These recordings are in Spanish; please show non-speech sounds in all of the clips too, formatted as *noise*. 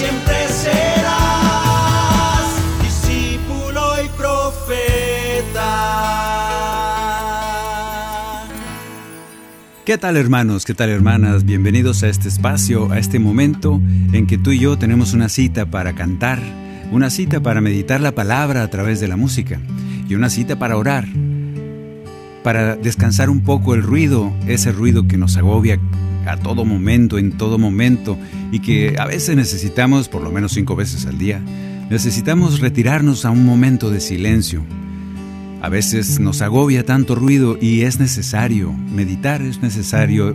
siempre serás discípulo y profeta. ¿Qué tal hermanos? ¿Qué tal hermanas? Bienvenidos a este espacio, a este momento en que tú y yo tenemos una cita para cantar, una cita para meditar la palabra a través de la música y una cita para orar, para descansar un poco el ruido, ese ruido que nos agobia a todo momento, en todo momento y que a veces necesitamos, por lo menos cinco veces al día, necesitamos retirarnos a un momento de silencio. A veces nos agobia tanto ruido y es necesario meditar, es necesario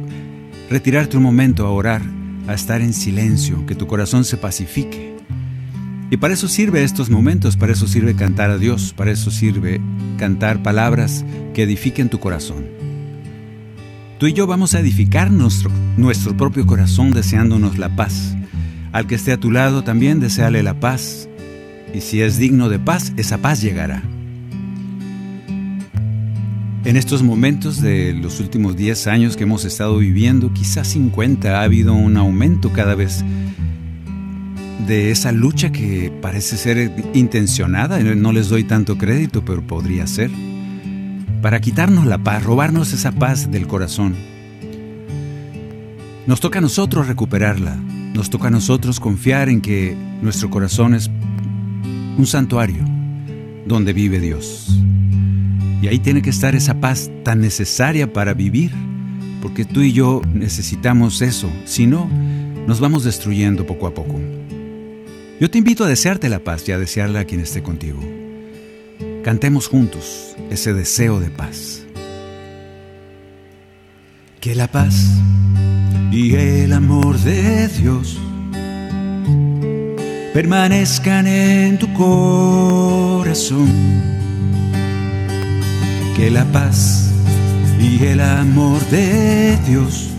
retirarte un momento a orar, a estar en silencio, que tu corazón se pacifique. Y para eso sirve estos momentos, para eso sirve cantar a Dios, para eso sirve cantar palabras que edifiquen tu corazón. Tú y yo vamos a edificar nuestro, nuestro propio corazón deseándonos la paz. Al que esté a tu lado también deseale la paz. Y si es digno de paz, esa paz llegará. En estos momentos de los últimos 10 años que hemos estado viviendo, quizás 50, ha habido un aumento cada vez de esa lucha que parece ser intencionada, no les doy tanto crédito, pero podría ser, para quitarnos la paz, robarnos esa paz del corazón. Nos toca a nosotros recuperarla, nos toca a nosotros confiar en que nuestro corazón es un santuario donde vive Dios. Y ahí tiene que estar esa paz tan necesaria para vivir, porque tú y yo necesitamos eso, si no, nos vamos destruyendo poco a poco. Yo te invito a desearte la paz y a desearla a quien esté contigo. Cantemos juntos ese deseo de paz. Que la paz y el amor de Dios permanezcan en tu corazón. Que la paz y el amor de Dios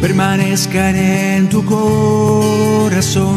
permanezcan en tu corazón.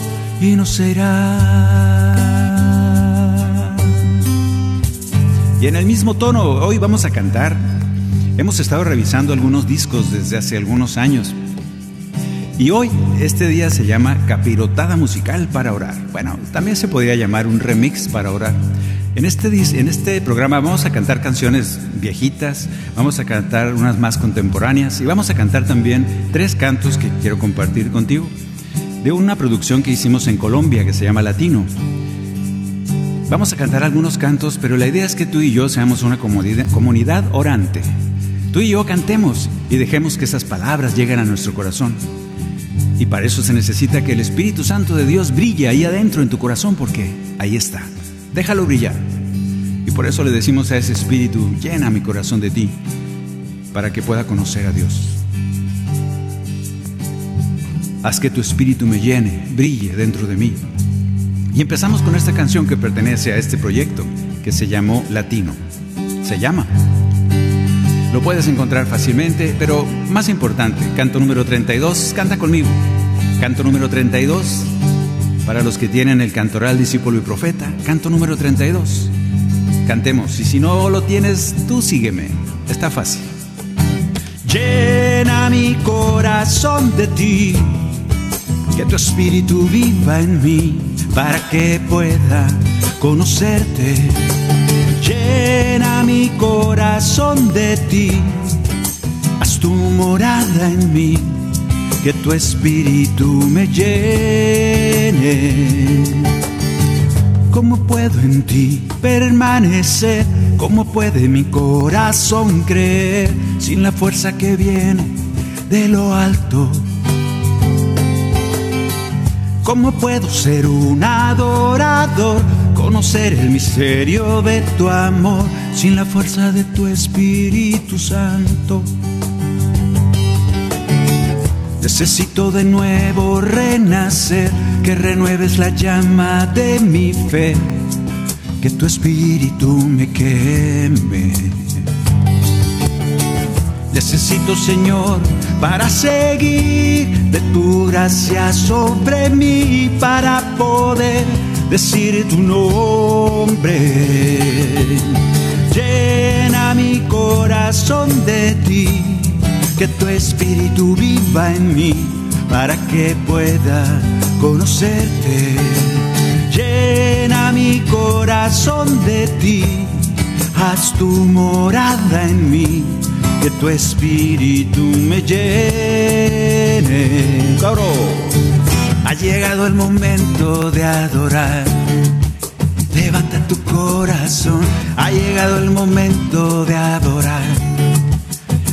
y no se irá. Y en el mismo tono, hoy vamos a cantar. Hemos estado revisando algunos discos desde hace algunos años. Y hoy, este día se llama Capirotada Musical para Orar. Bueno, también se podría llamar un remix para orar. En este, en este programa vamos a cantar canciones viejitas, vamos a cantar unas más contemporáneas y vamos a cantar también tres cantos que quiero compartir contigo de una producción que hicimos en Colombia que se llama Latino. Vamos a cantar algunos cantos, pero la idea es que tú y yo seamos una comunidad orante. Tú y yo cantemos y dejemos que esas palabras lleguen a nuestro corazón. Y para eso se necesita que el Espíritu Santo de Dios brille ahí adentro en tu corazón, porque ahí está. Déjalo brillar. Y por eso le decimos a ese Espíritu, llena mi corazón de ti, para que pueda conocer a Dios. Haz que tu Espíritu me llene, brille dentro de mí. Y empezamos con esta canción que pertenece a este proyecto, que se llamó Latino. Se llama Lo puedes encontrar fácilmente, pero más importante, canto número 32, canta conmigo. Canto número 32, para los que tienen el cantoral discípulo y profeta, canto número 32. Cantemos, y si no lo tienes, tú sígueme, está fácil. Llena mi corazón de ti, que tu espíritu viva en mí, para que pueda conocerte. Llena mi corazón de ti, haz tu morada en mí, que tu espíritu me llene. ¿Cómo puedo en ti permanecer? ¿Cómo puede mi corazón creer sin la fuerza que viene de lo alto? ¿Cómo puedo ser un adorador? Conocer el misterio de tu amor sin la fuerza de tu Espíritu Santo. Necesito de nuevo renacer, que renueves la llama de mi fe, que tu espíritu me queme. Necesito, Señor, para seguir de tu gracia sobre mí, para poder decir tu nombre. Llena mi corazón de ti que tu espíritu viva en mí para que pueda conocerte. Llena mi corazón de ti, haz tu morada en mí, que tu espíritu me llene. Claro, ha llegado el momento de adorar. Levanta tu corazón, ha llegado el momento de adorar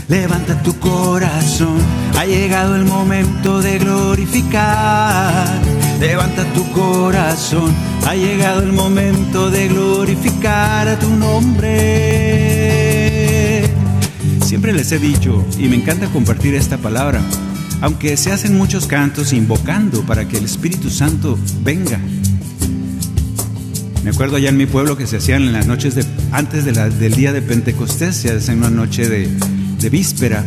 Levanta tu corazón, ha llegado el momento de glorificar. Levanta tu corazón, ha llegado el momento de glorificar a tu nombre. Siempre les he dicho, y me encanta compartir esta palabra, aunque se hacen muchos cantos invocando para que el Espíritu Santo venga. Me acuerdo allá en mi pueblo que se hacían en las noches de, antes del día de Pentecostés, se hacen una noche de de víspera,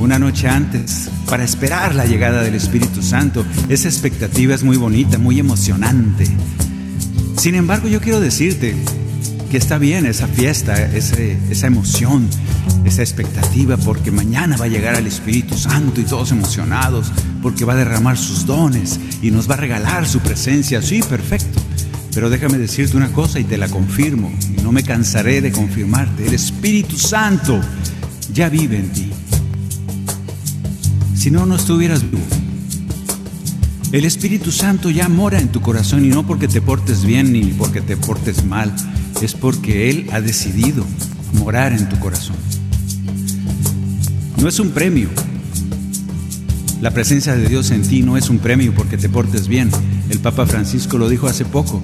una noche antes, para esperar la llegada del Espíritu Santo. Esa expectativa es muy bonita, muy emocionante. Sin embargo, yo quiero decirte que está bien esa fiesta, esa emoción, esa expectativa, porque mañana va a llegar el Espíritu Santo y todos emocionados, porque va a derramar sus dones y nos va a regalar su presencia. Sí, perfecto. Pero déjame decirte una cosa y te la confirmo, y no me cansaré de confirmarte. El Espíritu Santo ya vive en ti. Si no, no estuvieras vivo. El Espíritu Santo ya mora en tu corazón y no porque te portes bien ni porque te portes mal, es porque Él ha decidido morar en tu corazón. No es un premio. La presencia de Dios en ti no es un premio porque te portes bien. El Papa Francisco lo dijo hace poco.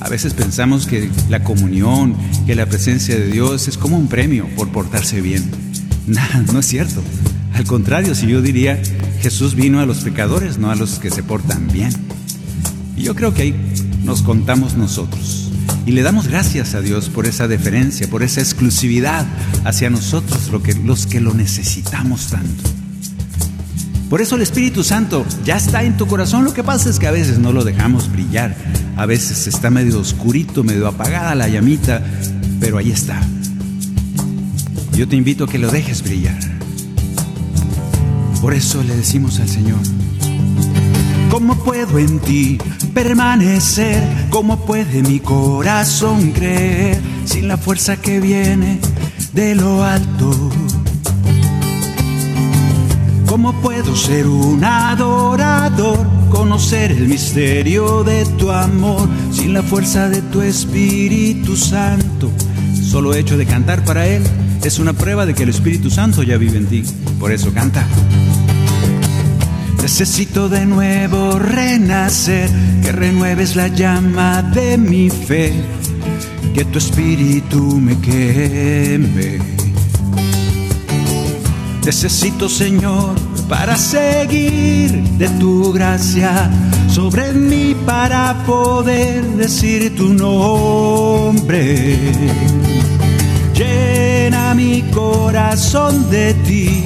A veces pensamos que la comunión, que la presencia de Dios es como un premio por portarse bien. *laughs* Nada, no es cierto. Al contrario, si yo diría, Jesús vino a los pecadores, no a los que se portan bien. Y yo creo que ahí nos contamos nosotros. Y le damos gracias a Dios por esa deferencia, por esa exclusividad hacia nosotros, lo que, los que lo necesitamos tanto. Por eso el Espíritu Santo ya está en tu corazón. Lo que pasa es que a veces no lo dejamos brillar. A veces está medio oscurito, medio apagada la llamita, pero ahí está. Yo te invito a que lo dejes brillar. Por eso le decimos al Señor, ¿cómo puedo en ti permanecer? ¿Cómo puede mi corazón creer sin la fuerza que viene de lo alto? ¿Cómo puedo ser un adorador? Conocer el misterio de tu amor sin la fuerza de tu Espíritu Santo. Solo hecho de cantar para Él es una prueba de que el Espíritu Santo ya vive en ti. Por eso canta. Necesito de nuevo renacer, que renueves la llama de mi fe, que tu espíritu me queme. Necesito, Señor, para seguir de tu gracia sobre mí, para poder decir tu nombre mi corazón de ti,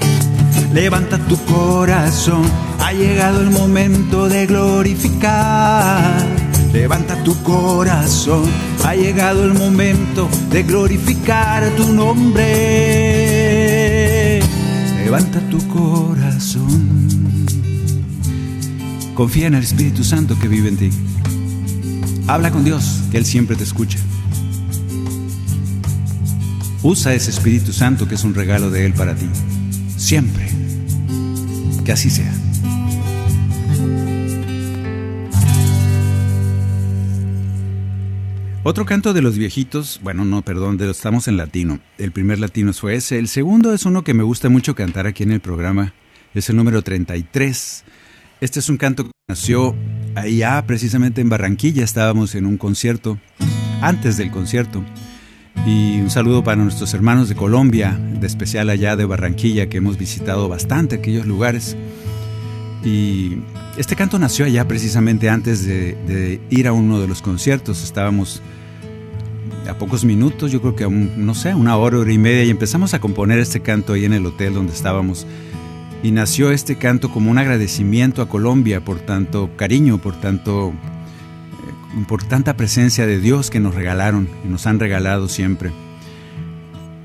Levanta tu corazón, ha llegado el momento de glorificar. Levanta tu corazón, ha llegado el momento de glorificar tu nombre. Levanta tu corazón. Confía en el Espíritu Santo que vive en ti. Habla con Dios, que Él siempre te escucha. Usa ese Espíritu Santo que es un regalo de Él para ti. Siempre. Así sea. Otro canto de los viejitos, bueno, no, perdón, de los estamos en latino. El primer latino fue ese. El segundo es uno que me gusta mucho cantar aquí en el programa. Es el número 33. Este es un canto que nació allá, precisamente en Barranquilla. Estábamos en un concierto, antes del concierto. Y un saludo para nuestros hermanos de Colombia, de especial allá de Barranquilla, que hemos visitado bastante aquellos lugares. Y este canto nació allá precisamente antes de, ir a uno de los conciertos. Estábamos a pocos minutos, yo creo que a no sé, una hora, hora y media, y empezamos a componer este canto ahí en el hotel donde estábamos. Y nació este canto como un agradecimiento a Colombia por tanto cariño, por tanto por tanta presencia de Dios que nos regalaron y nos han regalado siempre.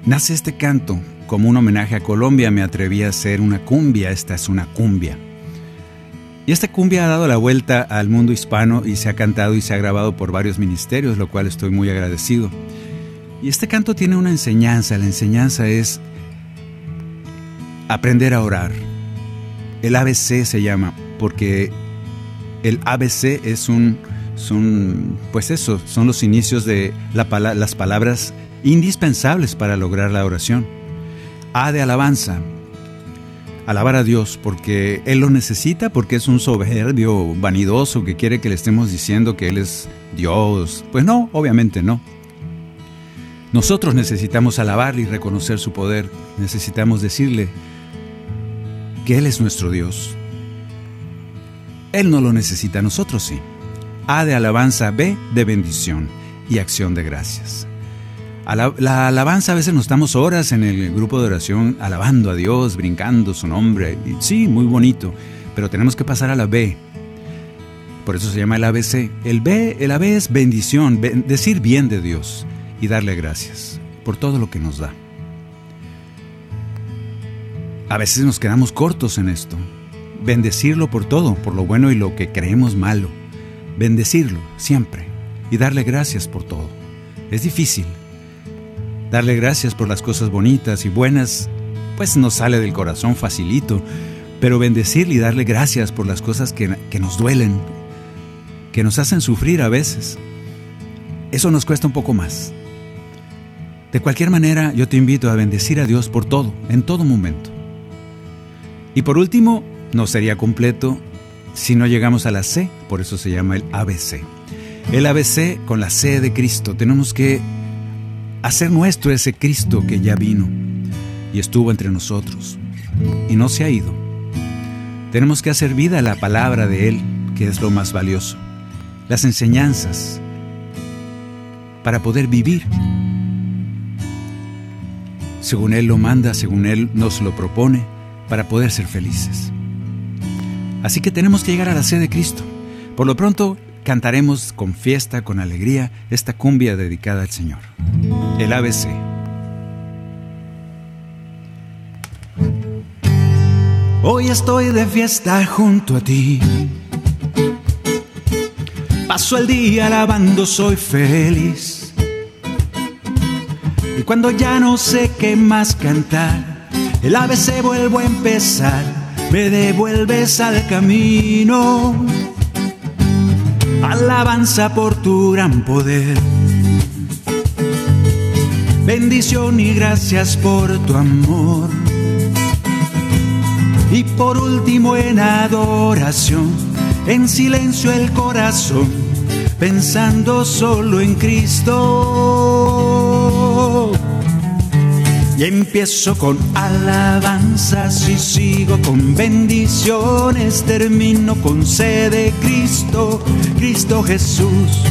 Nace este canto como un homenaje a Colombia, me atreví a hacer una cumbia, esta es una cumbia. Y esta cumbia ha dado la vuelta al mundo hispano y se ha cantado y se ha grabado por varios ministerios, lo cual estoy muy agradecido. Y este canto tiene una enseñanza, la enseñanza es aprender a orar. El ABC se llama, porque el ABC es un son, pues eso, son los inicios de las palabras indispensables para lograr la oración. A de alabanza, alabar a Dios porque Él lo necesita, porque es un soberbio vanidoso que quiere que le estemos diciendo que Él es Dios. Pues no, obviamente no. Nosotros necesitamos alabarle y reconocer su poder. Necesitamos decirle que Él es nuestro Dios. Él no lo necesita, nosotros sí. A de alabanza, B de bendición y acción de gracias. La, alabanza a veces nos estamos horas en el grupo de oración alabando a Dios, brincando su nombre. Sí, muy bonito, pero tenemos que pasar a la B. Por eso se llama el ABC. El B, el AB es bendición, decir bien de Dios y darle gracias por todo lo que nos da. A veces nos quedamos cortos en esto. Bendecirlo por todo, por lo bueno y lo que creemos malo bendecirlo siempre y darle gracias por todo. Es difícil. Darle gracias por las cosas bonitas y buenas, pues nos sale del corazón facilito, pero bendecirle y darle gracias por las cosas que, que nos duelen, que nos hacen sufrir a veces, eso nos cuesta un poco más. De cualquier manera, yo te invito a bendecir a Dios por todo, en todo momento. Y por último, no sería completo si no llegamos a la C, por eso se llama el ABC. El ABC con la C de Cristo. Tenemos que hacer nuestro ese Cristo que ya vino y estuvo entre nosotros y no se ha ido. Tenemos que hacer vida a la palabra de Él, que es lo más valioso. Las enseñanzas para poder vivir. Según Él lo manda, según Él nos lo propone, para poder ser felices. Así que tenemos que llegar a la sede de Cristo. Por lo pronto, cantaremos con fiesta, con alegría, esta cumbia dedicada al Señor. El ABC. Hoy estoy de fiesta junto a ti. Paso el día alabando, soy feliz. Y cuando ya no sé qué más cantar, el ABC vuelvo a empezar me devuelves al camino. Alabanza por tu gran poder. Bendición y gracias por tu amor. Y por último en adoración, en silencio el corazón, pensando solo en Cristo. Y empiezo con alabanzas y sigo con bendiciones, termino con sede Cristo, Cristo Jesús.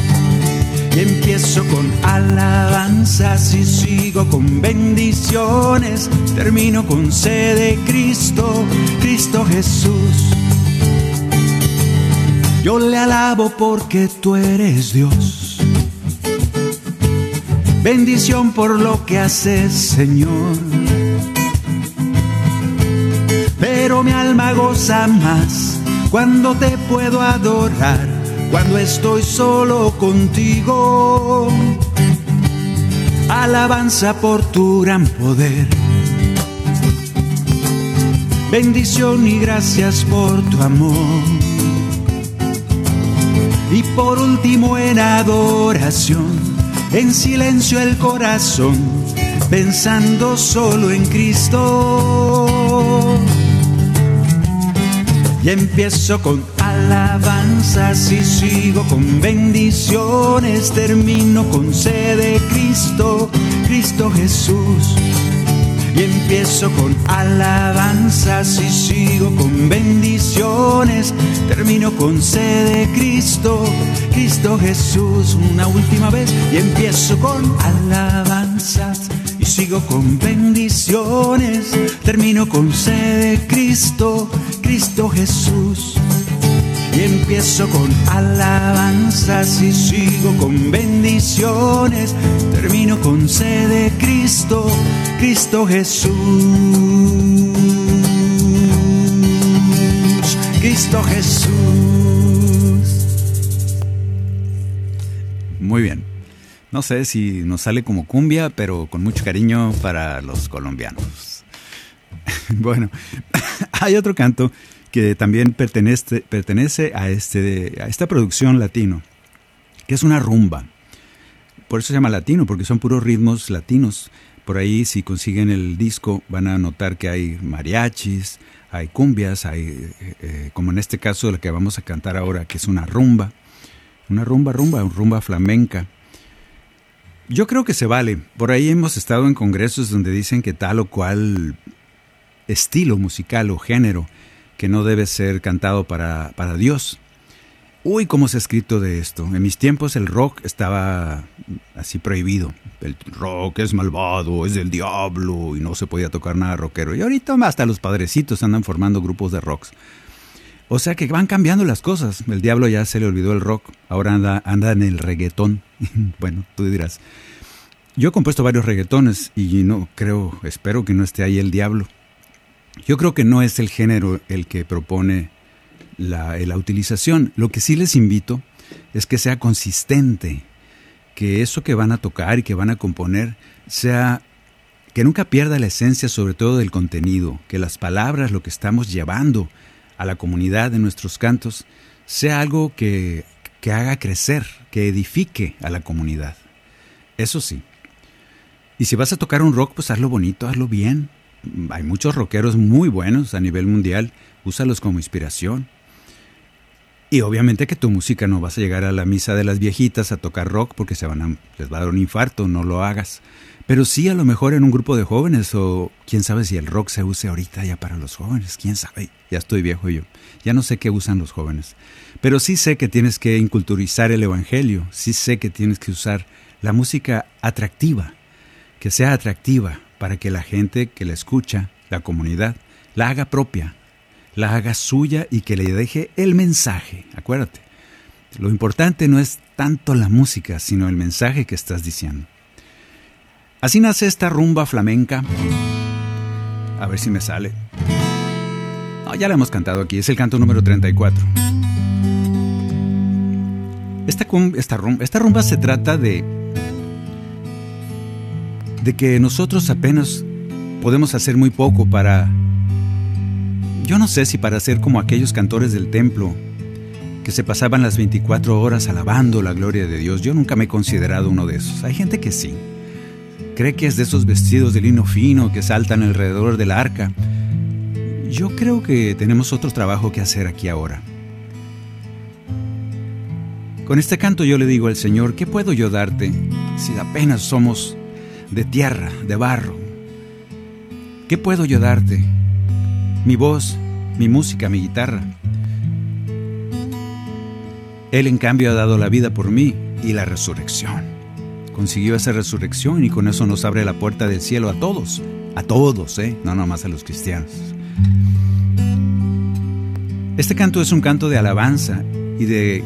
Y empiezo con alabanzas y sigo con bendiciones, termino con sede Cristo, Cristo Jesús. Yo le alabo porque tú eres Dios. Bendición por lo que haces, Señor. Pero mi alma goza más cuando te puedo adorar cuando estoy solo contigo. Alabanza por tu gran poder. Bendición y gracias por tu amor. Y por último en adoración, en silencio el corazón, pensando solo en Cristo. Y empiezo con alabanzas y sigo con bendiciones, termino con sede Cristo, Cristo Jesús. Y empiezo con alabanzas y sigo con bendiciones, termino con sede Cristo, Cristo Jesús. Una última vez y empiezo con alabanzas y sigo con bendiciones, termino con sede Cristo, Cristo Jesús. Y empiezo con alabanzas y sigo con bendiciones. Termino con sede Cristo, Cristo Jesús. Cristo Jesús. Muy bien. No sé si nos sale como cumbia, pero con mucho cariño para los colombianos. *laughs* bueno, *laughs* hay otro canto que también pertenece, pertenece a, este, a esta producción latino, que es una rumba. Por eso se llama latino, porque son puros ritmos latinos. Por ahí, si consiguen el disco, van a notar que hay mariachis, hay cumbias, hay, eh, eh, como en este caso, la que vamos a cantar ahora, que es una rumba. Una rumba, rumba, rumba flamenca. Yo creo que se vale. Por ahí hemos estado en congresos donde dicen que tal o cual estilo musical o género que no debe ser cantado para, para Dios. Uy, cómo se ha escrito de esto. En mis tiempos el rock estaba así prohibido. El rock es malvado, es del diablo y no se podía tocar nada rockero. Y ahorita hasta los padrecitos andan formando grupos de rocks. O sea que van cambiando las cosas. El diablo ya se le olvidó el rock, ahora anda, anda en el reggaetón. *laughs* bueno, tú dirás. Yo he compuesto varios reggaetones y no creo, espero que no esté ahí el diablo. Yo creo que no es el género el que propone la, la, utilización. Lo que sí les invito es que sea consistente, que eso que van a tocar y que van a componer sea que nunca pierda la esencia sobre todo del contenido, que las palabras, lo que estamos llevando a la comunidad de nuestros cantos, sea algo que, que haga crecer, que edifique a la comunidad. Eso sí. Y si vas a tocar un rock, pues hazlo bonito, hazlo bien, hay muchos rockeros muy buenos a nivel mundial, úsalos como inspiración. Y obviamente que tu música no vas a llegar a la misa de las viejitas a tocar rock porque se van a, les va a dar un infarto, no lo hagas. Pero sí a lo mejor en un grupo de jóvenes o quién sabe si el rock se use ahorita ya para los jóvenes, quién sabe, ya estoy viejo yo, ya no sé qué usan los jóvenes. Pero sí sé que tienes que inculturizar el Evangelio, sí sé que tienes que usar la música atractiva, que sea atractiva, para que la gente que la escucha, la comunidad, la haga propia, la haga suya y que le deje el mensaje. Acuérdate, lo importante no es tanto la música, sino el mensaje que estás diciendo. Así nace esta rumba flamenca. A ver si me sale. ya la hemos cantado aquí, es el canto número 34. Esta, esta, rumba, esta rumba se trata de de que nosotros apenas podemos hacer muy poco para, yo no sé si para ser como aquellos cantores del templo que se pasaban las 24 horas alabando la gloria de Dios. Yo nunca me he considerado uno de esos. Hay gente que sí. cree que es de esos vestidos de lino fino que saltan alrededor del arca. Yo creo que tenemos otro trabajo que hacer aquí ahora. Con este canto yo le digo al Señor, ¿qué puedo yo darte si apenas somos de tierra, de barro? ¿Qué puedo yo darte? Mi voz, mi música, mi guitarra. Él en cambio ha dado la vida por mí y la resurrección. Consiguió esa resurrección y con eso nos abre la puerta del cielo a todos. A todos, ¿eh? No nomás a los cristianos. Este canto es un canto de alabanza y de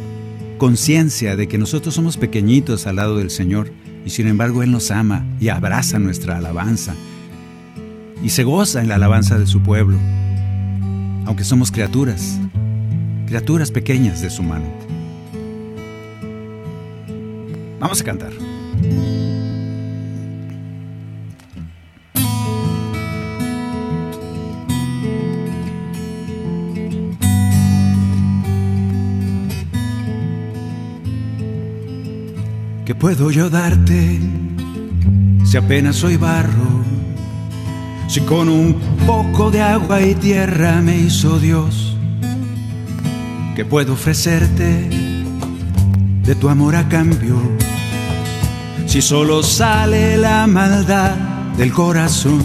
conciencia de que nosotros somos pequeñitos al lado del Señor y sin embargo Él nos ama y abraza nuestra alabanza y se goza en la alabanza de su pueblo, aunque somos criaturas, criaturas pequeñas de su mano. Vamos a cantar. Puedo yo darte si apenas soy barro? Si con un poco de agua y tierra me hizo Dios, ¿qué puedo ofrecerte de tu amor a cambio? Si solo sale la maldad del corazón,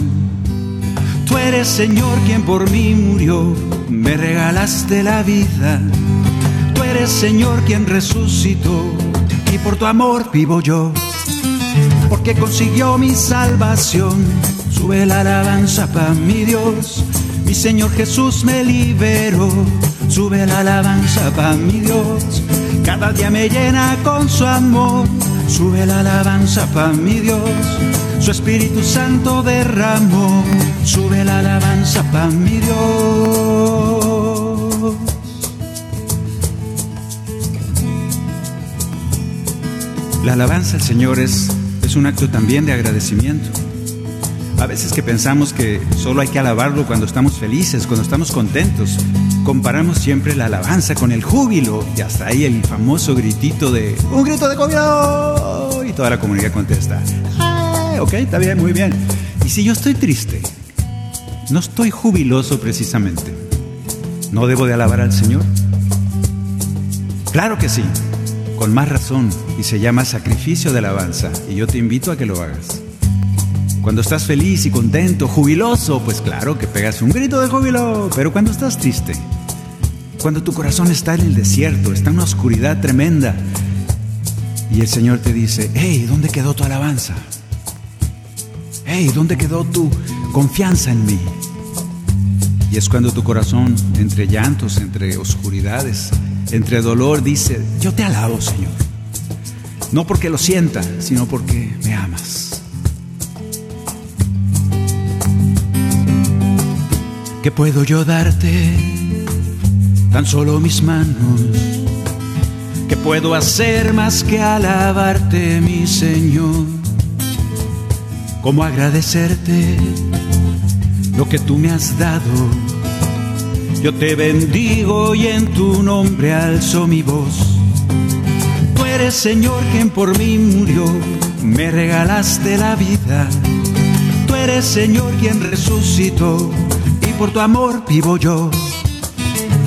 tú eres Señor quien por mí murió, me regalaste la vida, tú eres Señor quien resucitó y por tu amor vivo yo, porque consiguió mi salvación. Sube la alabanza para mi Dios, mi Señor Jesús me liberó. Sube la alabanza para mi Dios, cada día me llena con su amor. Sube la alabanza para mi Dios, su Espíritu Santo derramó. Sube la alabanza para mi Dios. La alabanza al Señor es, un acto también de agradecimiento. A veces que pensamos que solo hay que alabarlo cuando estamos felices, cuando estamos contentos. Comparamos siempre la alabanza con el júbilo y hasta ahí el famoso gritito de un grito de júbilo y toda la comunidad contesta. Ah, ok, está bien, muy bien. Y si yo estoy triste, no estoy jubiloso precisamente, ¿no debo de alabar al Señor? Claro que sí con más razón y se llama sacrificio de alabanza y yo te invito a que lo hagas. Cuando estás feliz y contento, jubiloso, pues claro que pegas un grito de júbilo, pero cuando estás triste, cuando tu corazón está en el desierto, está en una oscuridad tremenda y el Señor te dice, hey, ¿dónde quedó tu alabanza? Hey, ¿dónde quedó tu confianza en mí? Y es cuando tu corazón, entre llantos, entre oscuridades, entre dolor, dice, yo te alabo, Señor. No porque lo sienta, sino porque me amas. ¿Qué puedo yo darte? Tan solo mis manos. ¿Qué puedo hacer más que alabarte, mi Señor? ¿Cómo agradecerte lo que tú me has dado? Yo te bendigo y en tu nombre alzo mi voz. Tú eres Señor quien por mí murió, me regalaste la vida. Tú eres Señor quien resucitó y por tu amor vivo yo.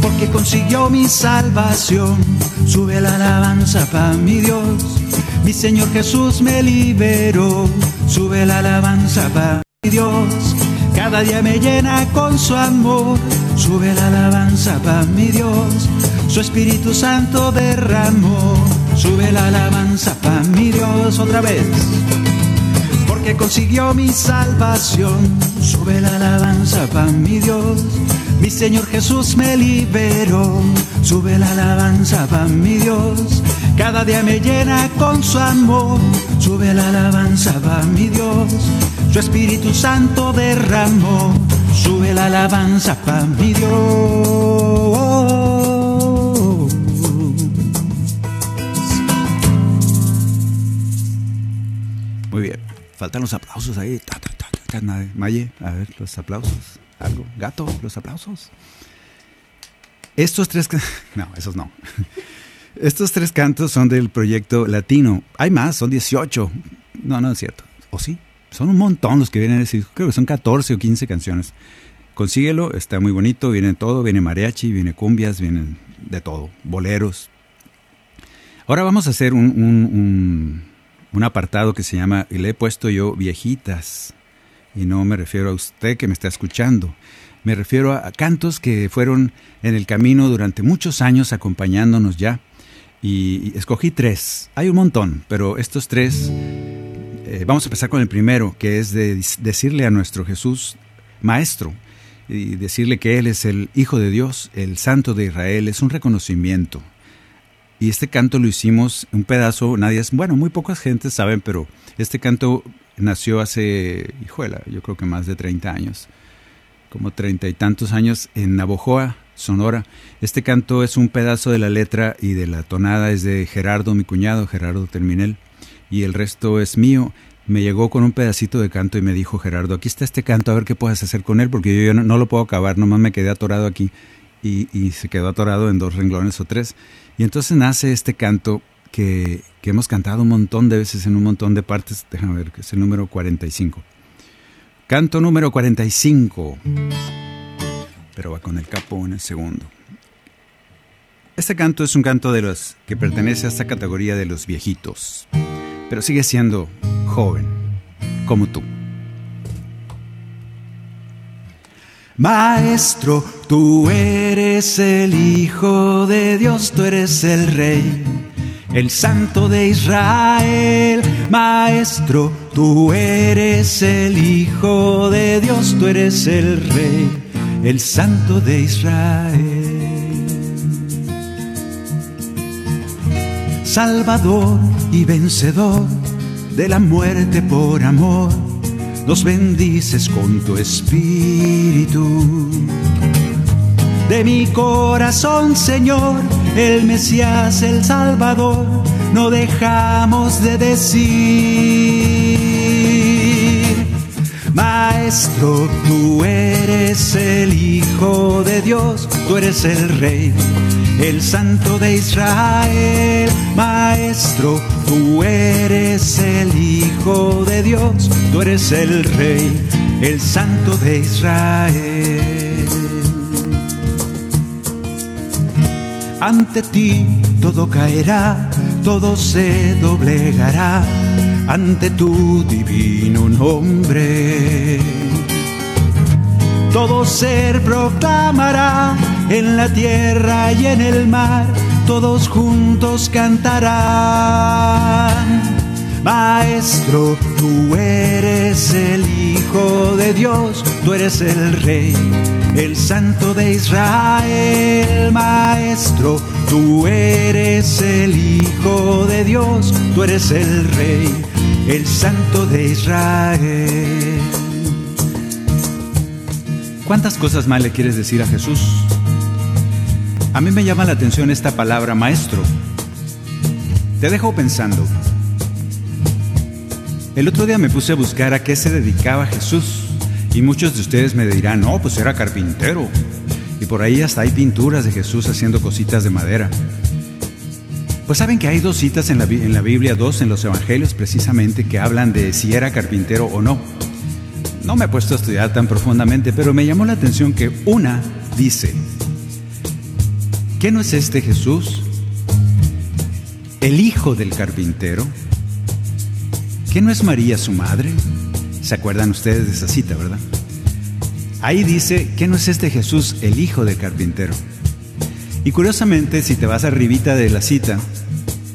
Porque consiguió mi salvación, sube la alabanza para mi Dios. Mi Señor Jesús me liberó, sube la alabanza para mi Dios. Cada día me llena con su amor Sube la alabanza para mi Dios, su Espíritu Santo derramó. Sube la alabanza para mi Dios otra vez, porque consiguió mi salvación. Sube la alabanza para mi Dios, mi Señor Jesús me liberó. Sube la alabanza para mi Dios, cada día me llena con su amor. Sube la alabanza para mi Dios, su Espíritu Santo derramó sube la alabanza para mi Dios. Muy bien, faltan los aplausos ahí. Maye, a ver, los aplausos. Algo. Gato, los aplausos. Estos tres. *laughs* No, esos no. *laughs* Estos tres cantos son del proyecto latino. Hay más, son 18. No, no es cierto. ¿O sí? Son un montón los que vienen a decir, creo que son 14 o 15 canciones. Consíguelo, está muy bonito, viene todo, viene mariachi, viene cumbias, vienen de todo, boleros. Ahora vamos a hacer un, un apartado que se llama, y le he puesto yo viejitas, y no me refiero a usted que me está escuchando, me refiero a cantos que fueron en el camino durante muchos años acompañándonos ya y, escogí tres. Hay un montón, pero estos tres, eh, vamos a empezar con el primero, que es de decirle a nuestro Jesús, Maestro, y decirle que Él es el Hijo de Dios, el Santo de Israel, es un reconocimiento. Y este canto lo hicimos un pedazo, nadie es, bueno, muy pocas gentes saben, pero este canto nació hace, hijuela, yo creo que más de 30 años, como treinta y tantos años en Navojoa, Sonora. Este canto es un pedazo de la letra y de la tonada es de Gerardo, mi cuñado, Gerardo Terminel, y el resto es mío. Me llegó con un pedacito de canto y me dijo Gerardo, aquí está este canto, a ver qué puedes hacer con él, porque yo, no, lo puedo acabar, nomás me quedé atorado aquí y, y, se quedó atorado en dos renglones o tres. Y entonces nace este canto que, que hemos cantado un montón de veces en un montón de partes, déjame ver, que es el número 45. Canto número 45 pero va con el capo en el segundo. Este canto es un canto de los que pertenece a esta categoría de los viejitos, pero sigue siendo joven, como tú. Maestro, tú eres el Hijo de Dios, tú eres el Rey, el Santo de Israel. Maestro, tú eres el Hijo de Dios, tú eres el Rey el Santo de Israel. Salvador y vencedor de la muerte por amor, nos bendices con tu espíritu. De mi corazón, Señor, el Mesías, el Salvador, no dejamos de decir. Maestro, tú eres el Hijo de Dios, tú eres el Rey, el Santo de Israel. Maestro, tú eres el Hijo de Dios, tú eres el Rey, el Santo de Israel. Ante ti todo caerá, todo se doblegará ante tu divino nombre. Todo ser proclamará en la tierra y en el mar, todos juntos cantarán. Maestro, tú eres el Hijo de Dios, tú eres el Rey, el Santo de Israel. Maestro, tú eres el Hijo de Dios, tú eres el Rey el Santo de Israel. ¿Cuántas cosas más le quieres decir a Jesús? A mí me llama la atención esta palabra maestro. Te dejo pensando. El otro día me puse a buscar a qué se dedicaba Jesús y muchos de ustedes me dirán, no, pues era carpintero. Y por ahí hasta hay pinturas de Jesús haciendo cositas de madera. Pues saben que hay dos citas en la, en la Biblia, dos en los Evangelios precisamente, que hablan de si era carpintero o no. No me he puesto a estudiar tan profundamente, pero me llamó la atención que una dice, ¿qué no es este Jesús? El hijo del carpintero. ¿Qué no es María su madre? ¿Se acuerdan ustedes de esa cita, verdad? Ahí dice, ¿qué no es este Jesús, el hijo del carpintero? Y curiosamente, si te vas arribita de la cita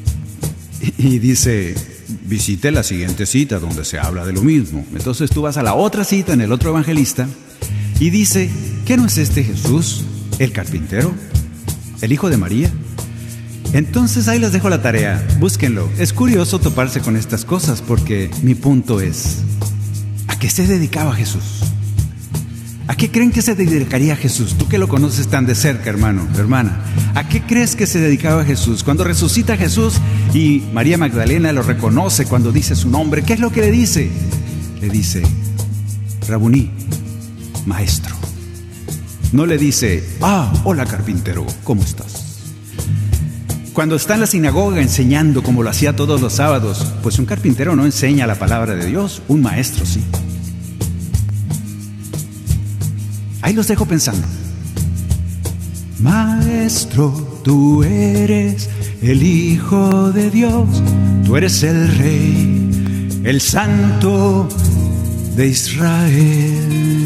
*laughs* y dice, visite la siguiente cita donde se habla de lo mismo. Entonces tú vas a la otra cita en el otro evangelista y dice, ¿qué no es este Jesús, el carpintero, el hijo de María? Entonces ahí les dejo la tarea, búsquenlo. Es curioso toparse con estas cosas porque mi punto es, ¿a qué se dedicaba Jesús? ¿A qué creen que se dedicaría Jesús? Tú que lo conoces tan de cerca, hermano, hermana. ¿A qué crees que se dedicaba Jesús? Cuando resucita Jesús y María Magdalena lo reconoce cuando dice su nombre, ¿qué es lo que le dice? Le dice, Rabuní, maestro. No le dice, ah, hola carpintero, ¿cómo estás? Cuando está en la sinagoga enseñando como lo hacía todos los sábados, pues un carpintero no enseña la palabra de Dios, un maestro sí. Ahí los dejo pensando. Maestro, tú eres el Hijo de Dios, tú eres el Rey, el Santo de Israel.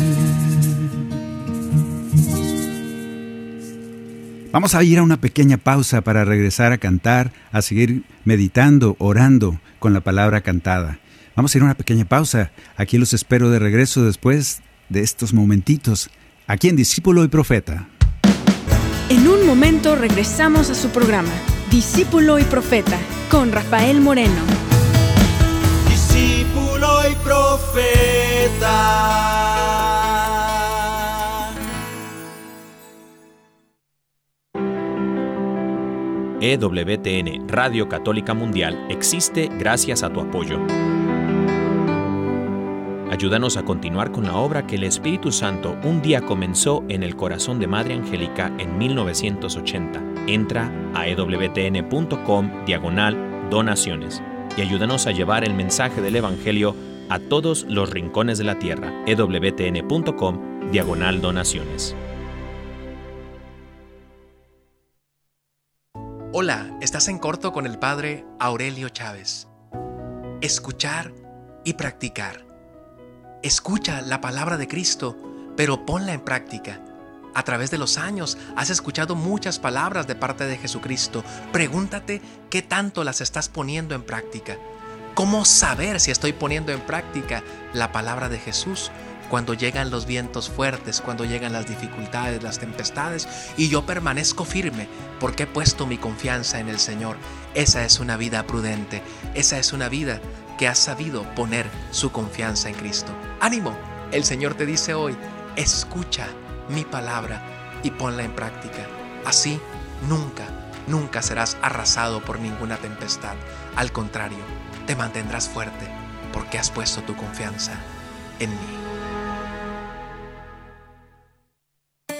Vamos a ir a una pequeña pausa para regresar a cantar, a seguir meditando, orando con la palabra cantada. Vamos a ir a una pequeña pausa. Aquí los espero de regreso después de estos momentitos, aquí en Discípulo y Profeta. En un momento regresamos a su programa, Discípulo y Profeta, con Rafael Moreno. Discípulo y Profeta. EWTN Radio Católica Mundial existe gracias a tu apoyo. Ayúdanos a continuar con la obra que el Espíritu Santo un día comenzó en el corazón de Madre Angélica en 1980. Entra a ewtn.com diagonal donaciones y ayúdanos a llevar el mensaje del Evangelio a todos los rincones de la tierra. ewtn.com diagonal donaciones. Hola, estás en corto con el Padre Aurelio Chávez. Escuchar y practicar. Escucha la palabra de Cristo, pero ponla en práctica. A través de los años has escuchado muchas palabras de parte de Jesucristo. Pregúntate qué tanto las estás poniendo en práctica. ¿Cómo saber si estoy poniendo en práctica la palabra de Jesús cuando llegan los vientos fuertes, cuando llegan las dificultades, las tempestades y yo permanezco firme porque he puesto mi confianza en el Señor? Esa es una vida prudente, esa es una vida que ha sabido poner su confianza en Cristo. Ánimo, el Señor te dice hoy, escucha mi palabra y ponla en práctica. Así, nunca, nunca serás arrasado por ninguna tempestad. Al contrario, te mantendrás fuerte porque has puesto tu confianza en mí.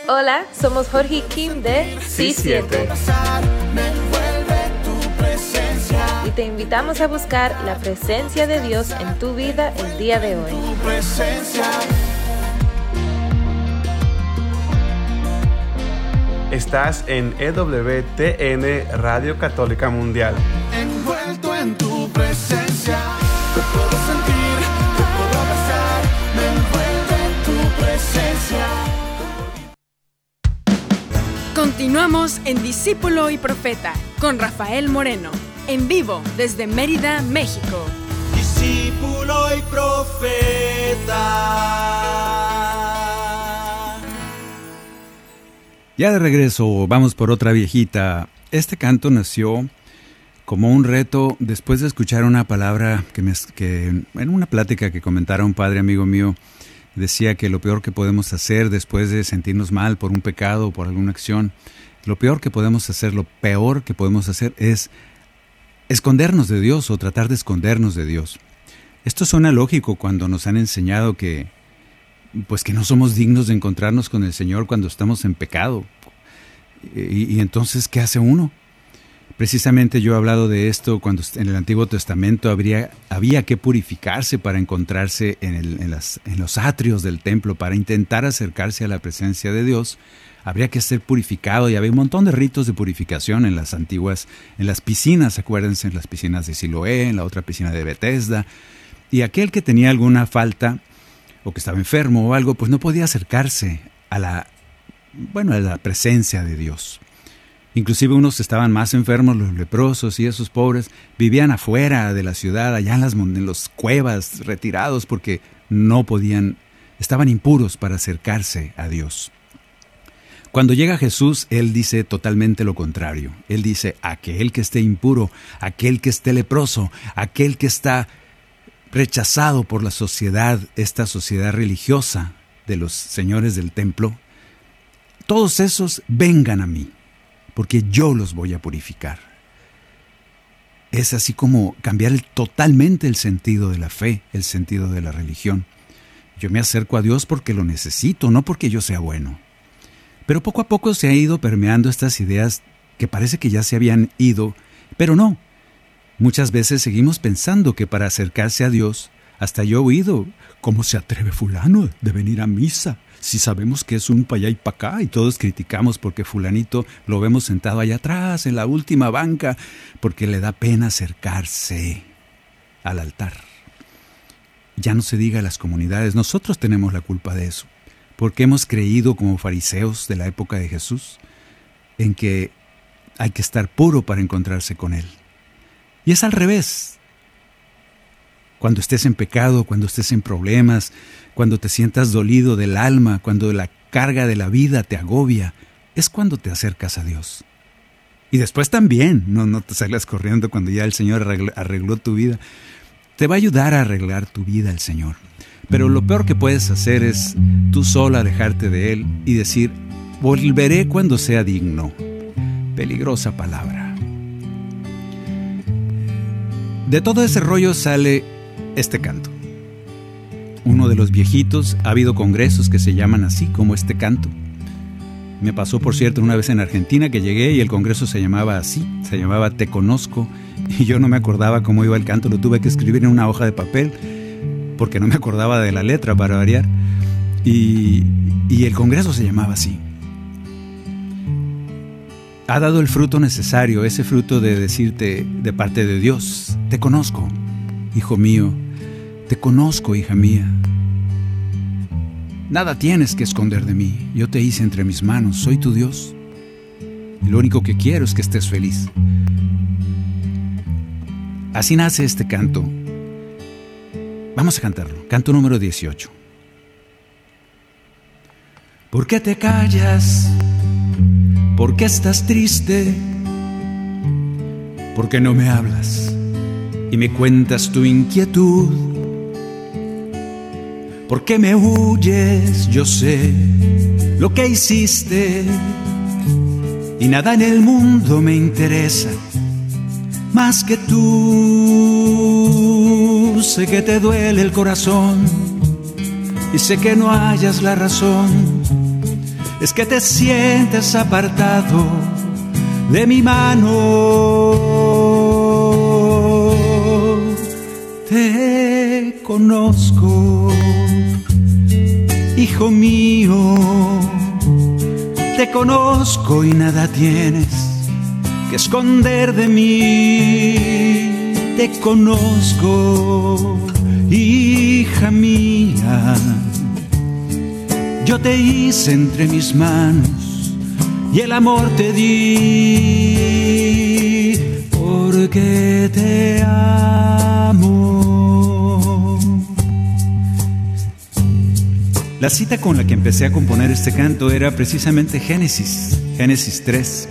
Hola, somos Jorge y Kim de C7 y te invitamos a buscar la presencia de Dios en tu vida el día de hoy. Estás en EWTN Radio Católica Mundial. Envuelto en tu presencia, te puedo sentir, te puedo abrazar, me envuelve en tu presencia. Continuamos en Discípulo y Profeta con Rafael Moreno, en vivo desde Mérida, México. Discípulo y profeta. Ya de regreso, vamos por otra viejita. Este canto nació como un reto después de escuchar una palabra que, me, que en una plática que comentara un padre amigo mío, decía que lo peor que podemos hacer después de sentirnos mal por un pecado o por alguna acción, lo peor que podemos hacer, lo peor que podemos hacer es escondernos de Dios o tratar de escondernos de Dios. Esto suena lógico cuando nos han enseñado que pues que no somos dignos de encontrarnos con el Señor cuando estamos en pecado. Y, entonces, ¿qué hace uno? Precisamente yo he hablado de esto cuando en el Antiguo Testamento habría, había que purificarse para encontrarse en, el, en, las, en los atrios del templo, para intentar acercarse a la presencia de Dios. Habría que ser purificado y había un montón de ritos de purificación en las antiguas, en las piscinas, acuérdense, en las piscinas de Siloé, en la otra piscina de Bethesda. Y aquel que tenía alguna falta o que estaba enfermo o algo, pues no podía acercarse a la, bueno, a la presencia de Dios. Inclusive unos estaban más enfermos, los leprosos y esos pobres, vivían afuera de la ciudad, allá en las, en las cuevas, retirados, porque no podían, estaban impuros para acercarse a Dios. Cuando llega Jesús, Él dice totalmente lo contrario. Él dice, aquel que esté impuro, aquel que esté leproso, aquel que está rechazado por la sociedad, esta sociedad religiosa de los señores del templo, todos esos vengan a mí, porque yo los voy a purificar. Es así como cambiar totalmente el sentido de la fe, el sentido de la religión. Yo me acerco a Dios porque lo necesito, no porque yo sea bueno. Pero poco a poco se ha ido permeando estas ideas que parece que ya se habían ido, pero no. Muchas veces seguimos pensando que para acercarse a Dios, hasta yo he oído, ¿cómo se atreve fulano de venir a misa? Si sabemos que es un pa' allá y pa' acá y todos criticamos porque fulanito lo vemos sentado allá atrás en la última banca porque le da pena acercarse al altar. Ya no se diga a las comunidades, nosotros tenemos la culpa de eso, porque hemos creído como fariseos de la época de Jesús en que hay que estar puro para encontrarse con Él. Y es al revés. Cuando estés en pecado, cuando estés en problemas, cuando te sientas dolido del alma, cuando la carga de la vida te agobia, es cuando te acercas a Dios. Y después también, no, no te salgas corriendo cuando ya el Señor arregló, tu vida. Te va a ayudar a arreglar tu vida el Señor. Pero lo peor que puedes hacer es tú solo alejarte de Él y decir, volveré cuando sea digno. Peligrosa palabra. De todo ese rollo sale este canto. Uno de los viejitos, ha habido congresos que se llaman así, como este canto. Me pasó, por cierto, una vez en Argentina que llegué y el congreso se llamaba así, se llamaba Te Conozco, y yo no me acordaba cómo iba el canto, lo tuve que escribir en una hoja de papel, porque no me acordaba de la letra para variar, y, y el congreso se llamaba así. Ha dado el fruto necesario, ese fruto de decirte de parte de Dios, te conozco, hijo mío, te conozco, hija mía. Nada tienes que esconder de mí. Yo te hice entre mis manos. Soy tu Dios. Y lo único que quiero es que estés feliz. Así nace este canto. Vamos a cantarlo. Canto número 18. ¿Por qué te callas? ¿Por qué estás triste? ¿Por qué no me hablas y me cuentas tu inquietud? ¿Por qué me huyes? Yo sé lo que hiciste y nada en el mundo me interesa más que tú. Sé que te duele el corazón y sé que no hayas la razón. Es que te sientes apartado de mi mano. Te conozco hijo mío, te conozco y nada tienes que esconder de mí. Te conozco, hija mía. Yo te hice entre mis manos y el amor te di porque te amo. La cita con la que empecé a componer este canto era precisamente Génesis, Génesis 3,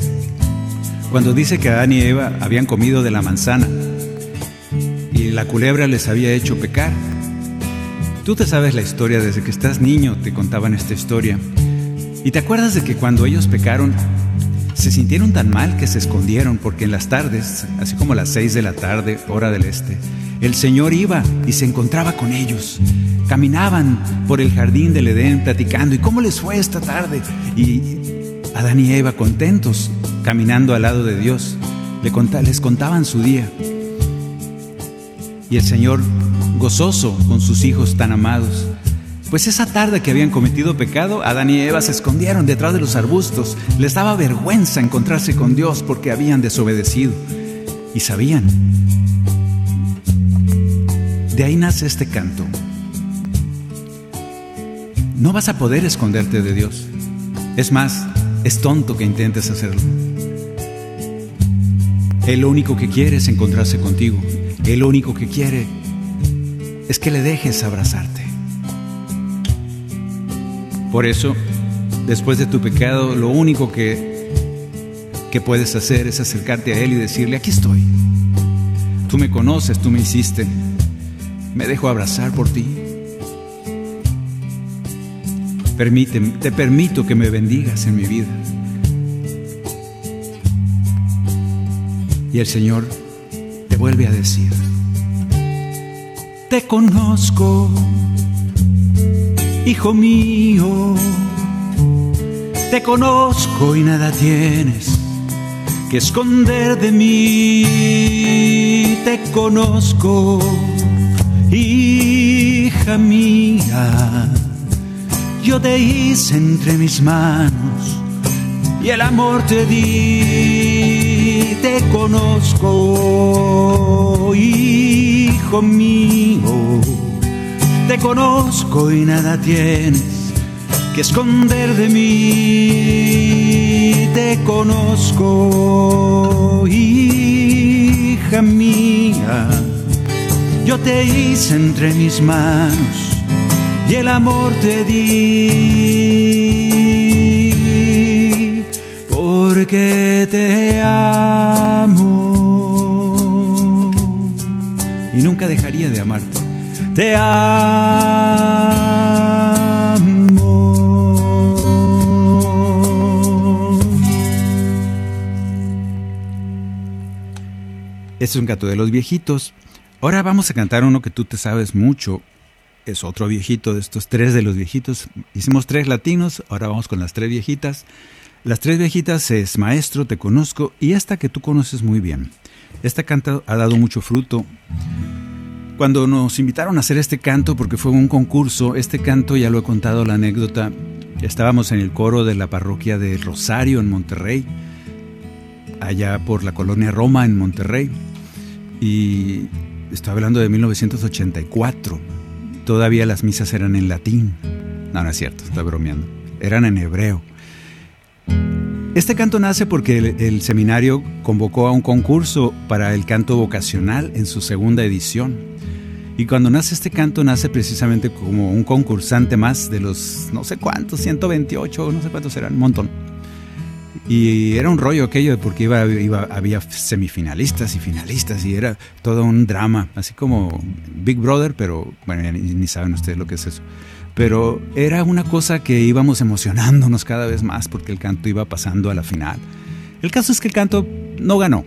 cuando dice que Adán y Eva habían comido de la manzana la culebra les había hecho pecar. Tú te sabes la historia desde que estás niño, te contaban esta historia. Y te acuerdas de que cuando ellos pecaron, se sintieron tan mal que se escondieron porque en las tardes, así como las seis de la tarde, hora del este, el Señor iba y se encontraba con ellos. Caminaban por el jardín del Edén platicando. ¿Y cómo les fue esta tarde? Y Adán y Eva contentos, caminando al lado de Dios, les contaban su día. Y el Señor gozoso con sus hijos tan amados. Pues esa tarde que habían cometido pecado, Adán y Eva se escondieron detrás de los arbustos. Les daba vergüenza encontrarse con Dios porque habían desobedecido. Y sabían de ahí nace este canto. No vas a poder esconderte de Dios. Es más, es tonto que intentes hacerlo. Él lo único que quiere es encontrarse contigo. Él lo único que quiere es que le dejes abrazarte. Por eso, después de tu pecado, lo único que, que puedes hacer es acercarte a Él y decirle, aquí estoy. Tú me conoces, tú me hiciste, me dejo abrazar por ti. Te permito que me bendigas en mi vida. Y el Señor vuelve a decir, te conozco, hijo mío, te conozco y nada tienes que esconder de mí. Te conozco, hija mía. Yo te hice entre mis manos y el amor te di. Te conozco, hijo mío. Te conozco y nada tienes que esconder de mí. Te conozco, hija mía. Yo te hice entre mis manos y el amor te di. Porque te amo. Y nunca dejaría de amarte. Te amo. Es un gato de los viejitos. Ahora vamos a cantar uno que tú te sabes mucho. Es otro viejito de estos tres de los viejitos. Hicimos tres latinos, ahora vamos con las tres viejitas. Las tres viejitas es Maestro, Te Conozco y esta que tú conoces muy bien. Esta canta ha dado mucho fruto. Cuando nos invitaron a hacer este canto, porque fue un concurso, este canto ya lo he contado la anécdota, estábamos en el coro de la parroquia de Rosario en Monterrey, allá por la colonia Roma en Monterrey, y estoy hablando de 1984, todavía las misas eran en latín, no, no es cierto, estoy bromeando, eran en hebreo. Este canto nace porque el, seminario convocó a un concurso para el canto vocacional en su segunda edición. Y cuando nace este canto, nace precisamente como un concursante más de los no sé cuántos, 128, no sé cuántos eran, un montón. Y era un rollo aquello porque iba, había semifinalistas y finalistas y era todo un drama, así como Big Brother, pero bueno, ni, ni saben ustedes lo que es eso pero era una cosa que íbamos emocionándonos cada vez más porque el canto iba pasando a la final. El caso es que el canto no ganó.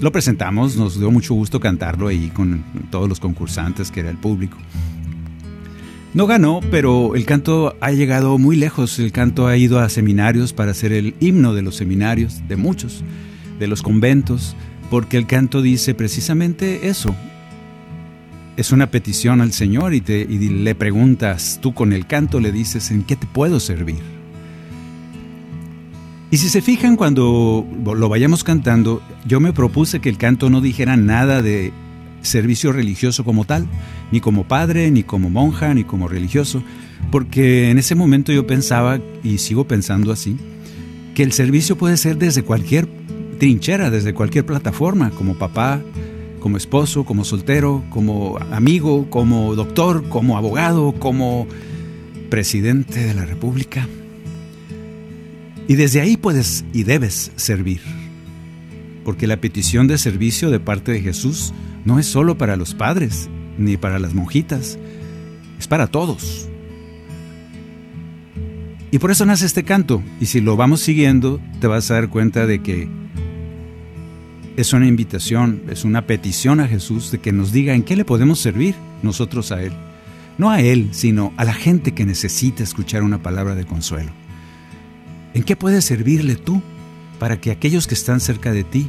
Lo presentamos, nos dio mucho gusto cantarlo ahí con todos los concursantes, que era el público. No ganó, pero el canto ha llegado muy lejos. El canto ha ido a seminarios para ser el himno de los seminarios, de muchos, de los conventos, porque el canto dice precisamente eso, es una petición al Señor y, te, y le preguntas, tú con el canto le dices, ¿en qué te puedo servir? Y si se fijan cuando lo vayamos cantando, yo me propuse que el canto no dijera nada de servicio religioso como tal, ni como padre, ni como monja, ni como religioso, porque en ese momento yo pensaba, y sigo pensando así, que el servicio puede ser desde cualquier trinchera, desde cualquier plataforma, como papá, como esposo, como soltero, como amigo, como doctor, como abogado, como presidente de la República. Y desde ahí puedes y debes servir. Porque la petición de servicio de parte de Jesús no es solo para los padres ni para las monjitas, es para todos. Y por eso nace este canto. Y si lo vamos siguiendo, te vas a dar cuenta de que es una invitación, es una petición a Jesús de que nos diga en qué le podemos servir nosotros a Él. No a Él, sino a la gente que necesita escuchar una palabra de consuelo. ¿En qué puedes servirle tú para que aquellos que están cerca de ti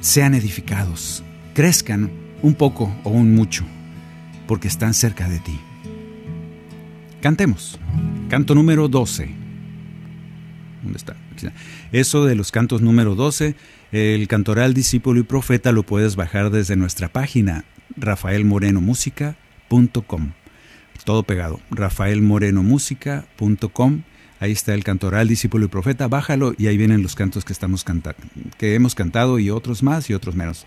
sean edificados, crezcan un poco o un mucho, porque están cerca de ti? Cantemos. Canto número 12. ¿Dónde está? Eso de los cantos número 12 el cantoral discípulo y profeta lo puedes bajar desde nuestra página rafaelmorenomusica.com. Todo pegado, rafaelmorenomusica.com. Ahí está el cantoral discípulo y profeta, bájalo y ahí vienen los cantos que estamos cantando, que hemos cantado y otros más y otros menos.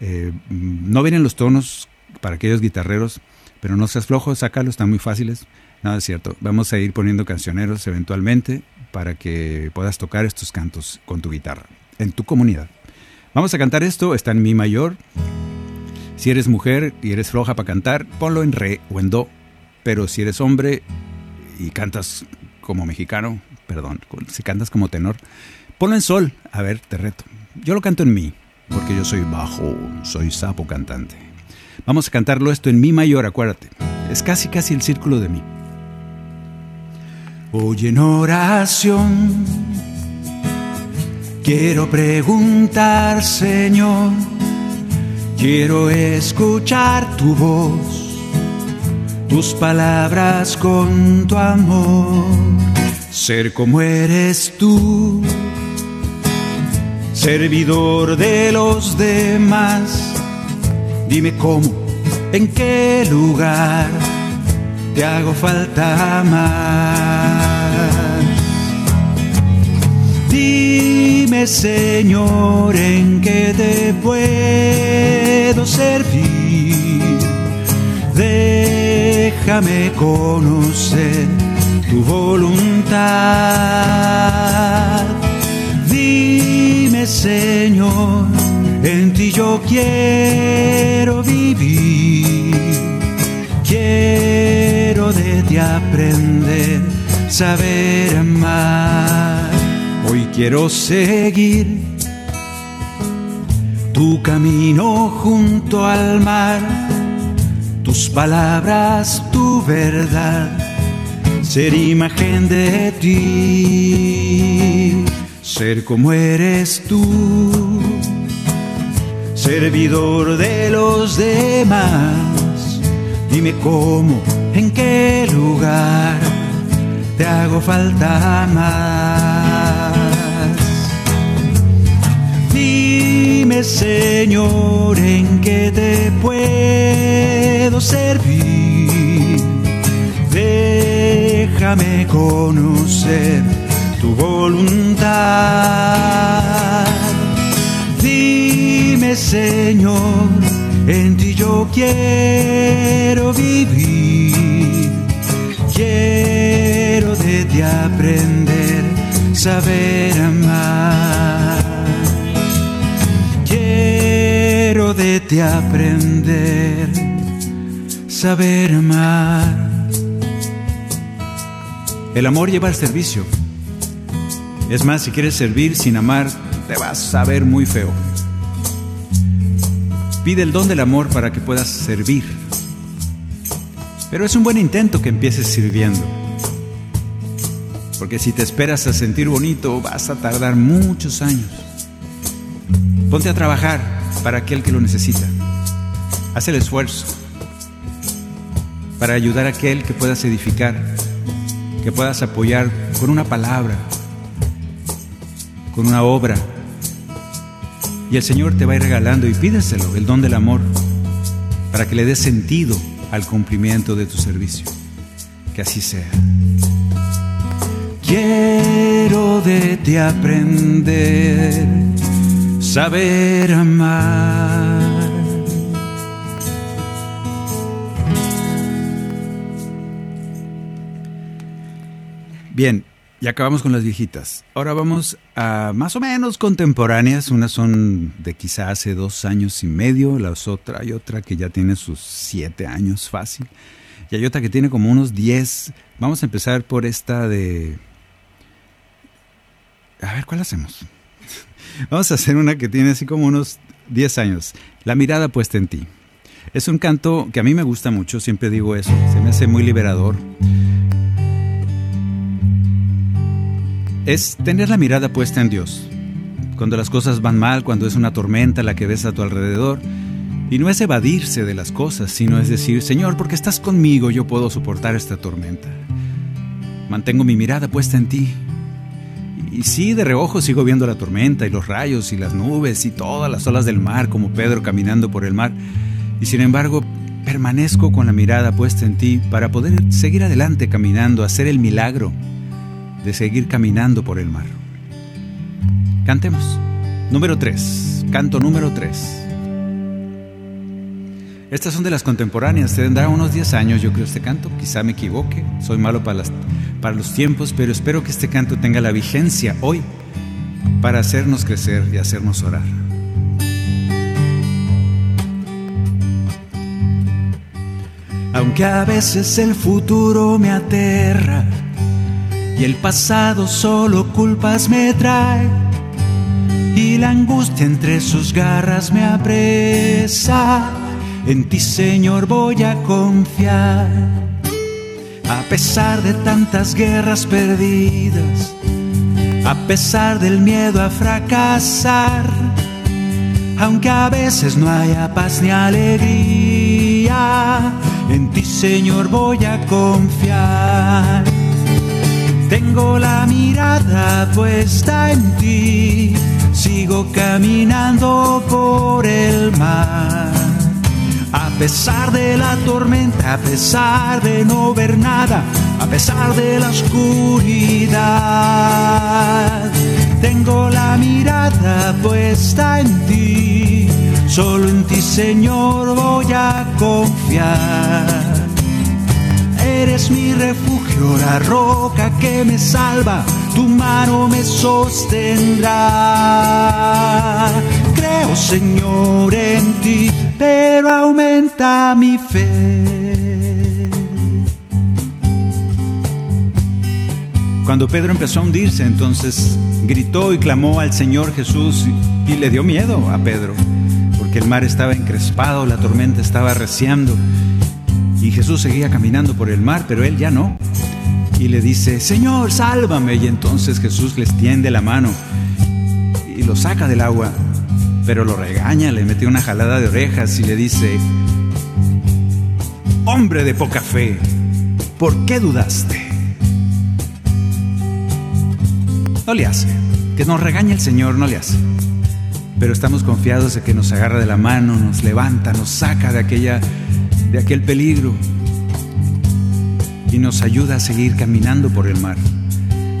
Eh, no vienen los tonos para aquellos guitarreros, pero no seas flojo, sácalo, están muy fáciles. Nada es cierto. Vamos a ir poniendo cancioneros eventualmente para que puedas tocar estos cantos con tu guitarra en tu comunidad. Vamos a cantar esto, está en mi mayor. Si eres mujer y eres floja para cantar, ponlo en re o en do. Pero si eres hombre y cantas como mexicano, perdón, si cantas como tenor, ponlo en sol. A ver, te reto. Yo lo canto en mi, porque yo soy bajo, soy sapo cantante. Vamos a cantarlo esto en mi mayor, acuérdate. Es casi casi el círculo de mi. Oye en oración Quiero preguntar, Señor, quiero escuchar tu voz, tus palabras con tu amor, ser como eres tú, servidor de los demás. Dime cómo, en qué lugar te hago falta más. Dime, Señor, en qué te puedo servir. Déjame conocer tu voluntad. Dime, Señor, en ti yo quiero vivir. Quiero de ti aprender, saber amar. Quiero seguir tu camino junto al mar, tus palabras, tu verdad, ser imagen de ti, ser como eres tú, servidor de los demás. Dime cómo, en qué lugar te hago falta más. Dime, Señor, en qué te puedo servir. Déjame conocer tu voluntad. Dime, Señor, en ti yo quiero vivir. Quiero de ti aprender, saber amar. Ti aprender, saber amar. El amor lleva al servicio. Es más, si quieres servir sin amar, te vas a ver muy feo. Pide el don del amor para que puedas servir. Pero es un buen intento que empieces sirviendo. Porque si te esperas a sentir bonito, vas a tardar muchos años. Ponte a trabajar para aquel que lo necesita. Haz el esfuerzo para ayudar a aquel que puedas edificar, que puedas apoyar con una palabra, con una obra. Y el Señor te va a ir regalando y pídeselo, el don del amor, para que le des sentido al cumplimiento de tu servicio. Que así sea. Quiero de ti aprender, saber amar. Bien, ya acabamos con las viejitas. Ahora vamos a más o menos contemporáneas. Unas son de quizá hace dos años y medio, las otra hay otra que ya tiene sus siete años fácil. Y hay otra que tiene como unos diez. Vamos a empezar por esta de... A ver, ¿cuál hacemos? Vamos a hacer una que tiene así como unos diez años. La mirada puesta en ti. Es un canto que a mí me gusta mucho, siempre digo eso. Se me hace muy liberador. es tener la mirada puesta en Dios. Cuando las cosas van mal, cuando es una tormenta la que ves a tu alrededor. Y no es evadirse de las cosas, sino es decir, Señor, porque estás conmigo, yo puedo soportar esta tormenta. Mantengo mi mirada puesta en ti. Y sí, de reojo sigo viendo la tormenta y los rayos y las nubes y todas las olas del mar como Pedro caminando por el mar. Y sin embargo, permanezco con la mirada puesta en ti para poder seguir adelante caminando, hacer el milagro de seguir caminando por el mar. Cantemos. Número 3. Canto número 3. Estas son de las contemporáneas, tendrá unos 10 años yo creo este canto, quizá me equivoque, soy malo para, las, para los tiempos, pero espero que este canto tenga la vigencia hoy para hacernos crecer y hacernos orar. Aunque a veces el futuro me aterra, y el pasado solo culpas me trae y la angustia entre sus garras me apresa. En ti, Señor, voy a confiar. A pesar de tantas guerras perdidas, a pesar del miedo a fracasar, aunque a veces no haya paz ni alegría, en ti Señor voy a confiar. Tengo la mirada puesta en ti, sigo caminando por el mar. A pesar de la tormenta, a pesar de no ver nada, a pesar de la oscuridad, tengo la mirada puesta en ti. Solo en ti, Señor, voy a confiar. Eres mi refugio, la roca que me salva, tu mano me sostendrá. Creo, Señor, en ti, pero aumenta mi fe. Cuando Pedro empezó a hundirse, entonces gritó y clamó al Señor Jesús y, le dio miedo a Pedro, porque el mar estaba encrespado, la tormenta estaba arreciando y Jesús seguía caminando por el mar, pero él ya no. Y le dice, Señor, sálvame. Y entonces Jesús les tiende la mano y lo saca del agua, pero lo regaña, le mete una jalada de orejas y le dice, hombre de poca fe, ¿por qué dudaste? No le hace, que nos regañe el Señor, no le hace. Pero estamos confiados de que nos agarra de la mano, nos levanta, nos saca de aquella de aquel peligro y nos ayuda a seguir caminando por el mar.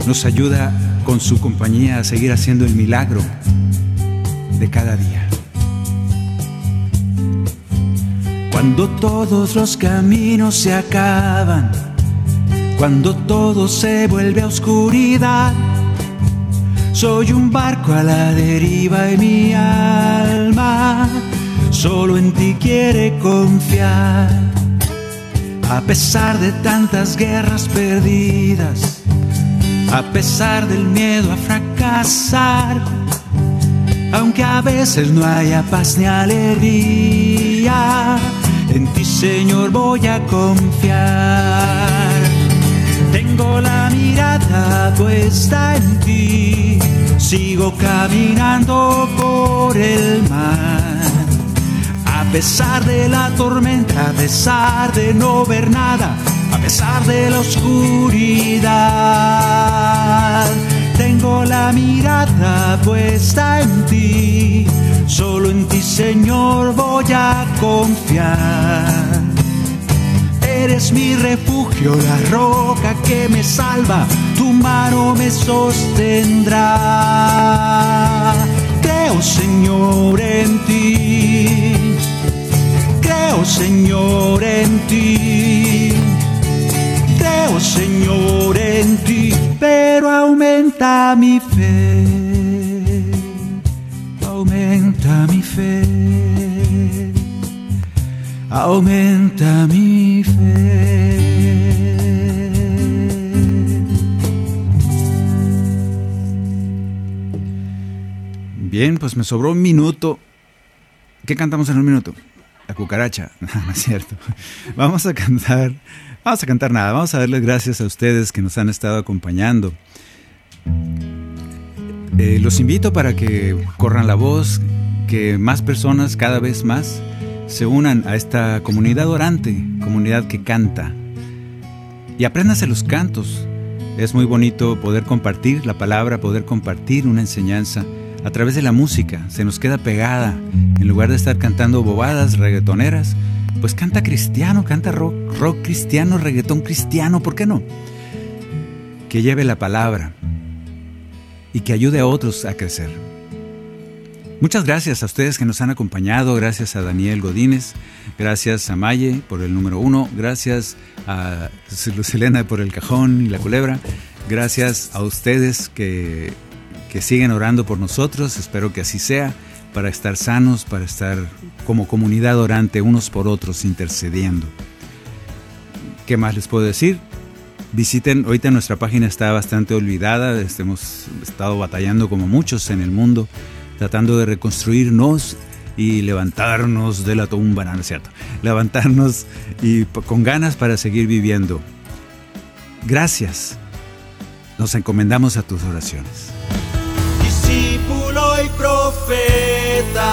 Nos ayuda con su compañía a seguir haciendo el milagro de cada día. Cuando todos los caminos se acaban, cuando todo se vuelve a oscuridad, soy un barco a la deriva y mi alma solo en ti quiere confiar. A pesar de tantas guerras perdidas, a pesar del miedo a fracasar, aunque a veces no haya paz ni alegría, en ti Señor voy a confiar. Tengo la mirada puesta en ti, sigo caminando por el mar a pesar de la tormenta, a pesar de no ver nada, a pesar de la oscuridad. Tengo la mirada puesta en ti, solo en ti Señor voy a confiar. Eres mi refugio, la roca que me salva, tu mano me sostendrá. Creo Señor en ti Creo, Señor, en ti. Creo, Señor, en ti, pero aumenta mi fe. Aumenta mi fe. Bien, pues me sobró un minuto. ¿Qué cantamos en un minuto? La cucaracha. *laughs* No, es cierto. Vamos a cantar. Vamos a cantar nada. Vamos a darles gracias a ustedes que nos han estado acompañando. Eh, los invito para que corran la voz, que más personas, cada vez más, se unan a esta comunidad orante, comunidad que canta. Y apréndanse los cantos. Es muy bonito poder compartir la palabra, poder compartir una enseñanza a través de la música, se nos queda pegada. En lugar de estar cantando bobadas reggaetoneras, pues canta cristiano, canta rock, rock cristiano, reggaetón cristiano, ¿por qué no? Que lleve la palabra y que ayude a otros a crecer. Muchas gracias a ustedes que nos han acompañado, gracias a Daniel Godínez, gracias a Maye por el número uno, gracias a Lucelena por el cajón y la culebra, gracias a ustedes que que siguen orando por nosotros, espero que así sea, para estar sanos, para estar como comunidad orante unos por otros intercediendo. ¿Qué más les puedo decir? Visiten, ahorita nuestra página está bastante olvidada, hemos estado batallando como muchos en el mundo, tratando de reconstruirnos y levantarnos de la tumba, no, es cierto, levantarnos y con ganas para seguir viviendo. Gracias Nos encomendamos a tus oraciones. Discípulo y profeta